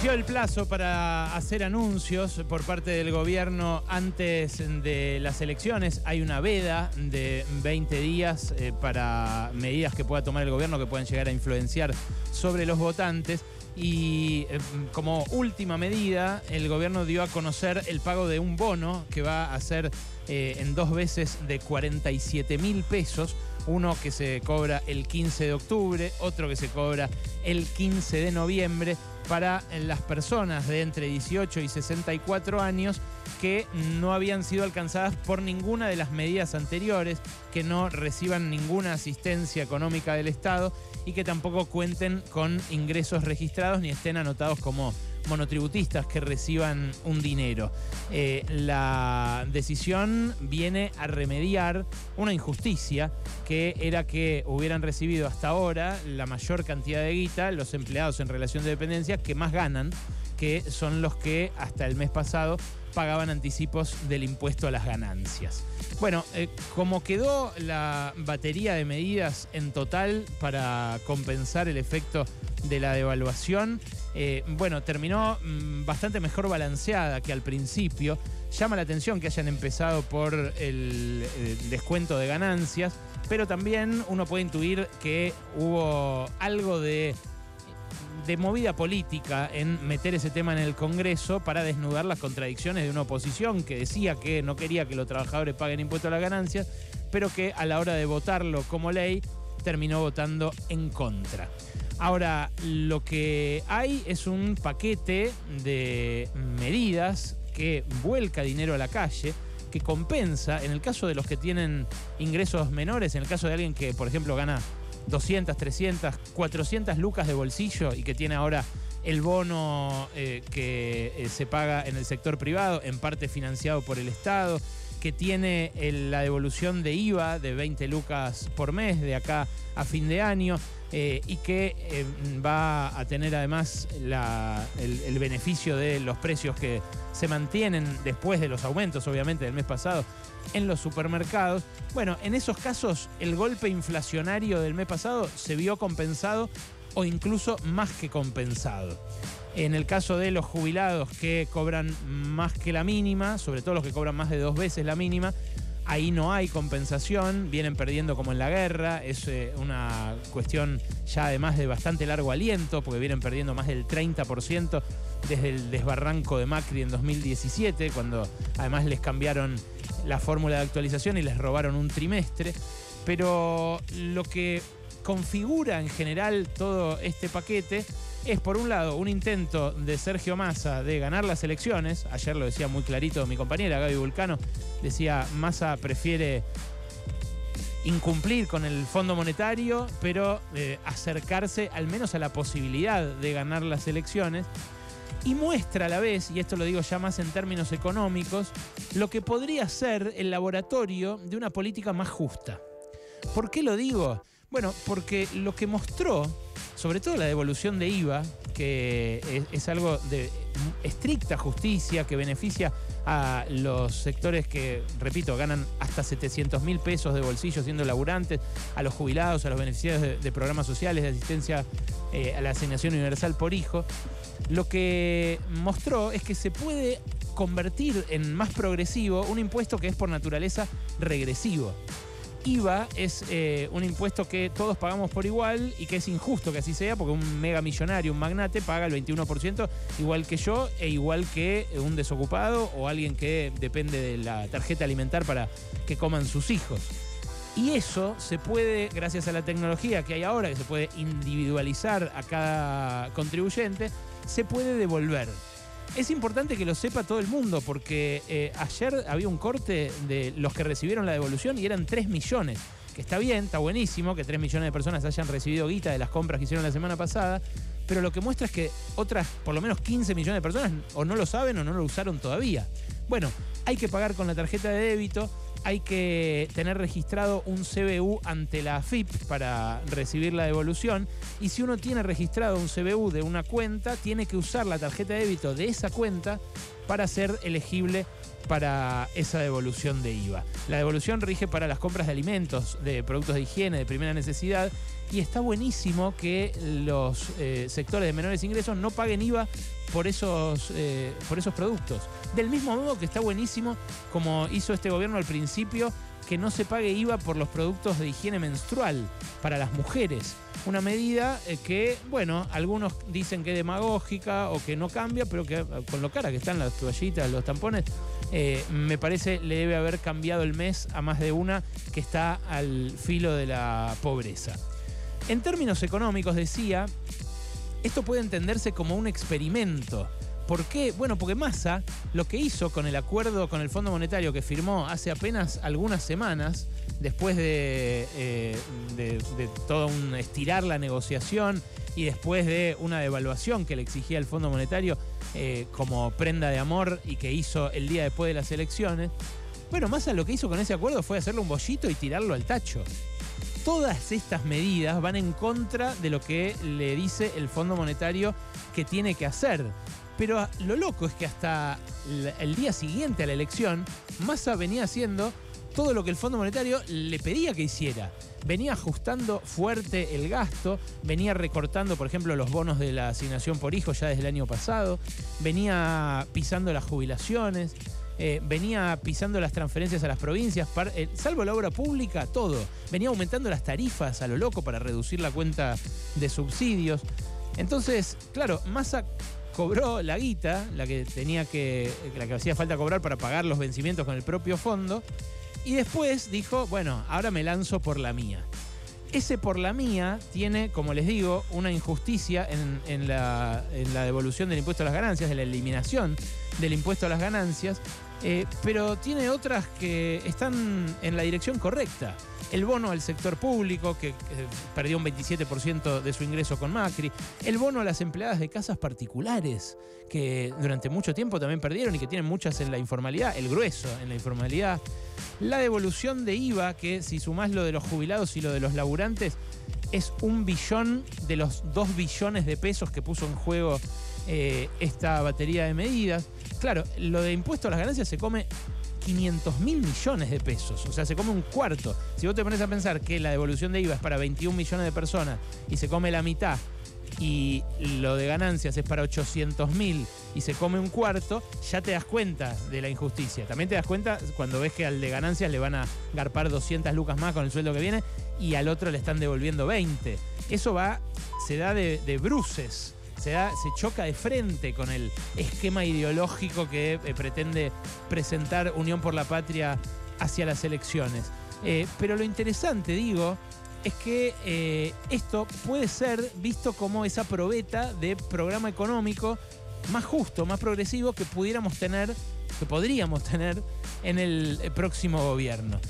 Venció el plazo para hacer anuncios por parte del gobierno antes de las elecciones. Hay una veda de 20 días eh, para medidas que pueda tomar el gobierno que puedan llegar a influenciar sobre los votantes. Y eh, como última medida, el gobierno dio a conocer el pago de un bono que va a ser eh, en dos veces de 47 mil pesos. Uno que se cobra el 15 de octubre, otro que se cobra el 15 de noviembre para las personas de entre 18 y 64 años que no habían sido alcanzadas por ninguna de las medidas anteriores, que no reciban ninguna asistencia económica del Estado y que tampoco cuenten con ingresos registrados ni estén anotados como monotributistas que reciban un dinero. Eh, la decisión viene a remediar una injusticia que era que hubieran recibido hasta ahora la mayor cantidad de guita los empleados en relación de dependencia que más ganan, que son los que hasta el mes pasado pagaban anticipos del impuesto a las ganancias. Bueno, eh, como quedó la batería de medidas en total para compensar el efecto de la devaluación, eh, bueno, terminó mm, bastante mejor balanceada que al principio. Llama la atención que hayan empezado por el descuento de ganancias, pero también uno puede intuir que hubo algo de de movida política en meter ese tema en el Congreso para desnudar las contradicciones de una oposición que decía que no quería que los trabajadores paguen impuestos a las ganancias, pero que a la hora de votarlo como ley terminó votando en contra. Ahora, lo que hay es un paquete de medidas que vuelca dinero a la calle, que compensa, en el caso de los que tienen ingresos menores, en el caso de alguien que, por ejemplo, gana 200, 300, 400 lucas de bolsillo y que tiene ahora el bono eh, que eh, se paga en el sector privado, en parte financiado por el Estado, que tiene la devolución de IVA de 20 lucas por mes de acá a fin de año eh, y que va a tener además el, beneficio de los precios que se mantienen después de los aumentos, obviamente, del mes pasado en los supermercados. Bueno, en esos casos el golpe inflacionario del mes pasado se vio compensado o incluso más que compensado. En el caso de los jubilados que cobran más que la mínima, sobre todo los que cobran más de dos veces la mínima, ahí no hay compensación, vienen perdiendo como en la guerra, es eh, una cuestión ya además de bastante largo aliento, porque vienen perdiendo más del 30% desde el desbarranco de Macri en 2017, cuando además les cambiaron la fórmula de actualización y les robaron un trimestre. Pero lo que configura en general todo este paquete es, por un lado, un intento de Sergio Massa de ganar las elecciones. Ayer lo decía muy clarito mi compañera Gaby Vulcano. Decía, Massa prefiere incumplir con el Fondo Monetario, pero eh, acercarse al menos a la posibilidad de ganar las elecciones y muestra a la vez, y esto lo digo ya más en términos económicos, lo que podría ser el laboratorio de una política más justa. ¿Por qué lo digo? Bueno, porque lo que mostró, sobre todo la devolución de IVA, que es, algo de estricta justicia que beneficia a los sectores que, repito, ganan hasta 700 mil pesos de bolsillo siendo laburantes, a los jubilados, a los beneficiarios de, programas sociales, de asistencia eh, a la asignación universal por hijo, lo que mostró es que se puede convertir en más progresivo un impuesto que es por naturaleza regresivo. IVA es eh, un impuesto que todos pagamos por igual y que es injusto que así sea, porque un mega millonario, un magnate, paga el 21% igual que yo e igual que un desocupado o alguien que depende de la tarjeta alimentar para que coman sus hijos. Y eso se puede, gracias a la tecnología que hay ahora, que se puede individualizar a cada contribuyente, se puede devolver. Es importante que lo sepa todo el mundo porque eh, ayer había un corte de los que recibieron la devolución y eran 3 millones. Que está bien, está buenísimo que 3 millones de personas hayan recibido guita de las compras que hicieron la semana pasada, pero lo que muestra es que otras, por lo menos 15 millones de personas, o no lo saben o no lo usaron todavía. Bueno, hay que pagar con la tarjeta de débito, hay que tener registrado un CBU ante la AFIP para recibir la devolución. Y si uno tiene registrado un CBU de una cuenta, tiene que usar la tarjeta de débito de esa cuenta para ser elegible para esa devolución de IVA. La devolución rige para las compras de alimentos, de productos de higiene, de primera necesidad, y está buenísimo que los eh, sectores de menores ingresos no paguen IVA por esos, eh, por esos productos. Del mismo modo que está buenísimo, como hizo este gobierno al principio, que no se pague IVA por los productos de higiene menstrual para las mujeres. Una medida eh, que, bueno, algunos dicen que es demagógica o que no cambia, pero que con lo cara que están las toallitas, los tampones, eh, me parece le debe haber cambiado el mes a más de una que está al filo de la pobreza. En términos económicos, decía, esto puede entenderse como un experimento. ¿Por qué? Bueno, porque Massa lo que hizo con el acuerdo con el Fondo Monetario que firmó hace apenas algunas semanas, después de, eh, todo un estirar la negociación y después de una devaluación que le exigía el Fondo Monetario eh, como prenda de amor y que hizo el día después de las elecciones, bueno, Massa lo que hizo con ese acuerdo fue hacerle un bollito y tirarlo al tacho todas estas medidas van en contra de lo que le dice el Fondo Monetario que tiene que hacer. Pero lo loco es que hasta el día siguiente a la elección, Massa venía haciendo todo lo que el Fondo Monetario le pedía que hiciera. Venía ajustando fuerte el gasto, venía recortando, por ejemplo, los bonos de la asignación por hijo ya desde el año pasado, venía pisando las jubilaciones, eh, venía pisando las transferencias a las provincias, eh, salvo la obra pública, todo. Venía aumentando las tarifas a lo loco para reducir la cuenta de subsidios. Entonces, claro, Massa cobró la guita, la que tenía que, la que hacía falta cobrar para pagar los vencimientos con el propio fondo, y después dijo, bueno, ahora me lanzo por la mía. Ese por la mía tiene, como les digo, una injusticia en, la, la devolución del impuesto a las ganancias, de la eliminación del impuesto a las ganancias, eh, pero tiene otras que están en la dirección correcta. El bono al sector público, que perdió un 27% de su ingreso con Macri. El bono a las empleadas de casas particulares, que durante mucho tiempo también perdieron y que tienen muchas en la informalidad, el grueso en la informalidad. La devolución de IVA, que si sumás lo de los jubilados y lo de los laburantes, es un billón de los dos billones de pesos que puso en juego eh, esta batería de medidas. Claro, lo de impuesto a las ganancias se come 500 mil millones de pesos, o sea, se come un cuarto. Si vos te pones a pensar que la devolución de IVA es para 21 millones de personas y se come la mitad, y lo de ganancias es para 800 mil y se come un cuarto, ya te das cuenta de la injusticia. También te das cuenta cuando ves que al de ganancias le van a garpar 200 lucas más con el sueldo que viene y al otro le están devolviendo 20. Eso va, se da de, de bruces se, choca de frente con el esquema ideológico que eh, pretende presentar Unión por la Patria hacia las elecciones. Eh, pero lo interesante, digo, es que eh, esto puede ser visto como esa probeta de programa económico más justo, más progresivo que pudiéramos tener, que podríamos tener en el próximo gobierno.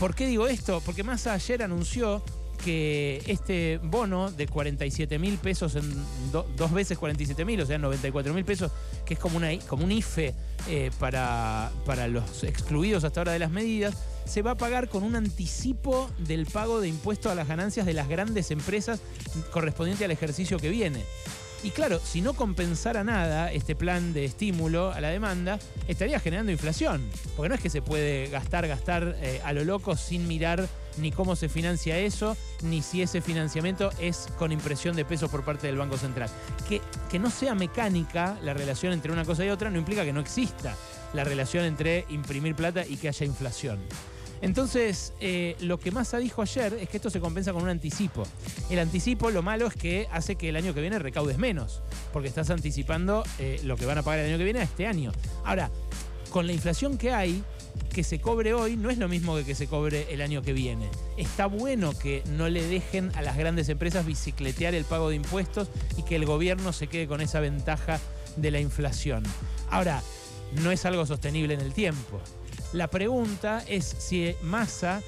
¿Por qué digo esto? Porque más ayer anunció que este bono de 47 mil pesos en dos veces 47 mil, o sea, 94 mil pesos, que es como, una, como un IFE eh, para, para los excluidos hasta ahora de las medidas, se va a pagar con un anticipo del pago de impuestos a las ganancias de las grandes empresas correspondiente al ejercicio que viene. Y claro, si no compensara nada este plan de estímulo a la demanda, estaría generando inflación. Porque no es que se puede gastar, gastar eh, a lo loco sin mirar ni cómo se financia eso, ni si ese financiamiento es con impresión de pesos por parte del Banco Central. Que, que no sea mecánica la relación entre una cosa y otra no implica que no exista la relación entre imprimir plata y que haya inflación. Entonces, eh, lo que Massa dijo ayer es que esto se compensa con un anticipo. El anticipo, lo malo es que hace que el año que viene recaudes menos, porque estás anticipando eh, lo que van a pagar el año que viene a este año. Ahora, con la inflación que hay, que se cobre hoy no es lo mismo que que se cobre el año que viene. Está bueno que no le dejen a las grandes empresas bicicletear el pago de impuestos y que el gobierno se quede con esa ventaja de la inflación. Ahora, no es algo sostenible en el tiempo. La pregunta es si Massa,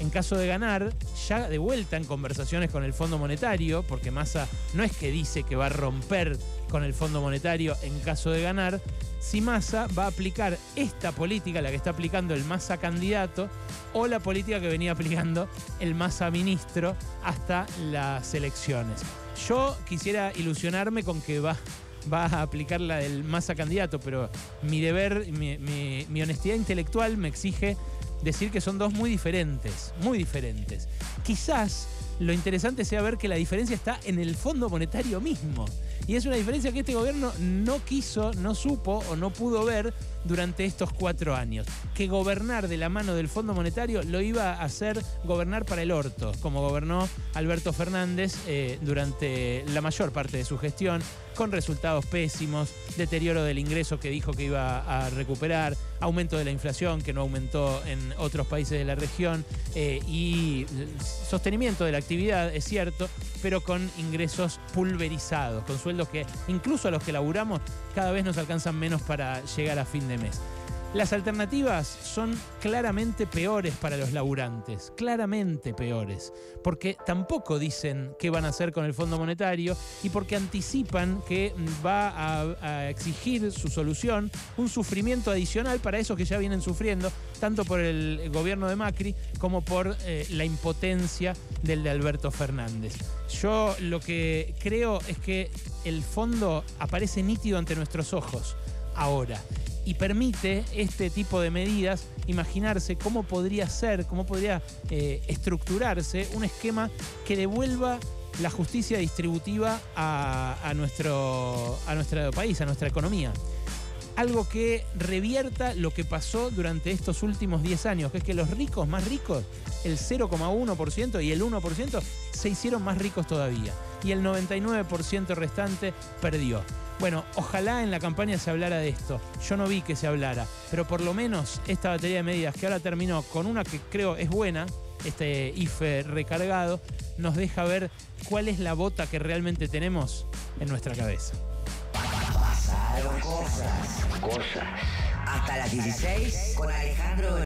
en caso de ganar, ya de vuelta en conversaciones con el Fondo Monetario, porque Massa no es que dice que va a romper con el Fondo Monetario en caso de ganar, si Massa va a aplicar esta política, la que está aplicando el Massa candidato, o la política que venía aplicando el Massa ministro hasta las elecciones. Yo quisiera ilusionarme con que va va a aplicar la del masa candidato, pero mi deber, mi, honestidad intelectual me exige decir que son dos muy diferentes, muy diferentes. Quizás lo interesante sea ver que la diferencia está en el Fondo Monetario mismo, Y es una diferencia que este gobierno no quiso, no supo o no pudo ver durante estos cuatro años. Que gobernar de la mano del Fondo Monetario lo iba a hacer gobernar para el orto, como gobernó Alberto Fernández eh, durante la mayor parte de su gestión, con resultados pésimos, deterioro del ingreso que dijo que iba a recuperar, aumento de la inflación que no aumentó en otros países de la región eh, y sostenimiento de la actividad, es cierto, pero con ingresos pulverizados, con sueldos que incluso a los que laburamos cada vez nos alcanzan menos para llegar a fin de mes. Las alternativas son claramente peores para los laburantes, claramente peores, porque tampoco dicen qué van a hacer con el Fondo Monetario y porque anticipan que va a, exigir su solución un sufrimiento adicional para esos que ya vienen sufriendo, tanto por el gobierno de Macri como por eh, la impotencia del de Alberto Fernández. Yo lo que creo es que el fondo aparece nítido ante nuestros ojos ahora y permite este tipo de medidas imaginarse cómo podría ser, cómo podría eh, estructurarse un esquema que devuelva la justicia distributiva a, nuestro, a nuestro país, a nuestra economía. Algo que revierta lo que pasó durante estos últimos 10 años, que es que los ricos más ricos, el 0,1% y el 1%, se hicieron más ricos todavía. Y el 99% restante perdió. Bueno, ojalá en la campaña se hablara de esto. Yo no vi que se hablara, pero por lo menos esta batería de medidas que ahora terminó con una que creo es buena, este IFE recargado, nos deja ver cuál es la bota que realmente tenemos en nuestra cabeza. Cosas. Cosas. Hasta las 16 con Alejandro